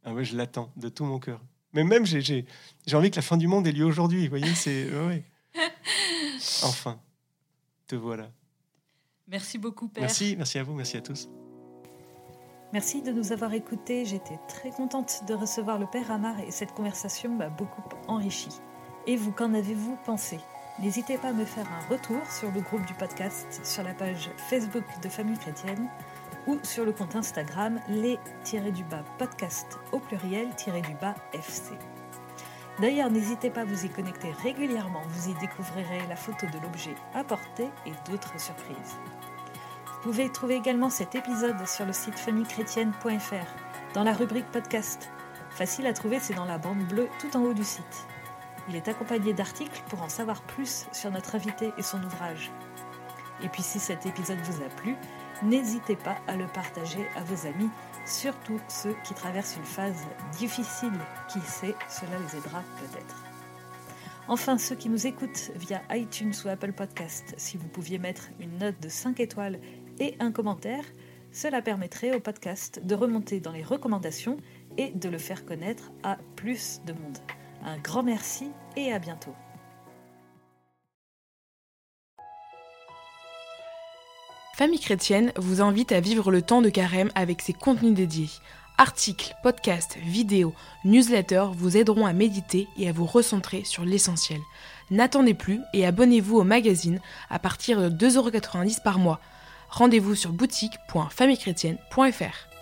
ah ouais, je l'attends de tout mon cœur. Mais même j'ai envie que la fin du monde ait lieu aujourd'hui. Vous voyez, c'est ouais. enfin, te voilà. Merci beaucoup, Père. Merci, merci à vous, merci à tous. Merci de nous avoir écoutés. J'étais très contente de recevoir le Père Amar et cette conversation m'a beaucoup enrichi. Et vous, qu'en avez-vous pensé? N'hésitez pas à me faire un retour sur le groupe du podcast, sur la page Facebook de Famille Chrétienne ou sur le compte Instagram les-du-bas podcast au pluriel-du-bas FC. D'ailleurs, n'hésitez pas à vous y connecter régulièrement, vous y découvrirez la photo de l'objet apporté et d'autres surprises. Vous pouvez trouver également cet épisode sur le site famillechrétienne.fr dans la rubrique podcast. Facile à trouver, c'est dans la bande bleue tout en haut du site. Il est accompagné d'articles pour en savoir plus sur notre invité et son ouvrage. Et puis si cet épisode vous a plu, n'hésitez pas à le partager à vos amis surtout ceux qui traversent une phase difficile. Qui sait, cela les aidera peut-être. Enfin, ceux qui nous écoutent via iTunes ou Apple Podcast, si vous pouviez mettre une note de 5 étoiles et un commentaire, cela permettrait au podcast de remonter dans les recommandations et de le faire connaître à plus de monde. Un grand merci et à bientôt. Famille chrétienne vous invite à vivre le temps de carême avec ses contenus dédiés. Articles, podcasts, vidéos, newsletters vous aideront à méditer et à vous recentrer sur l'essentiel. N'attendez plus et abonnez-vous au magazine à partir de 2,90€ par mois. Rendez-vous sur boutique.famillechrétienne.fr.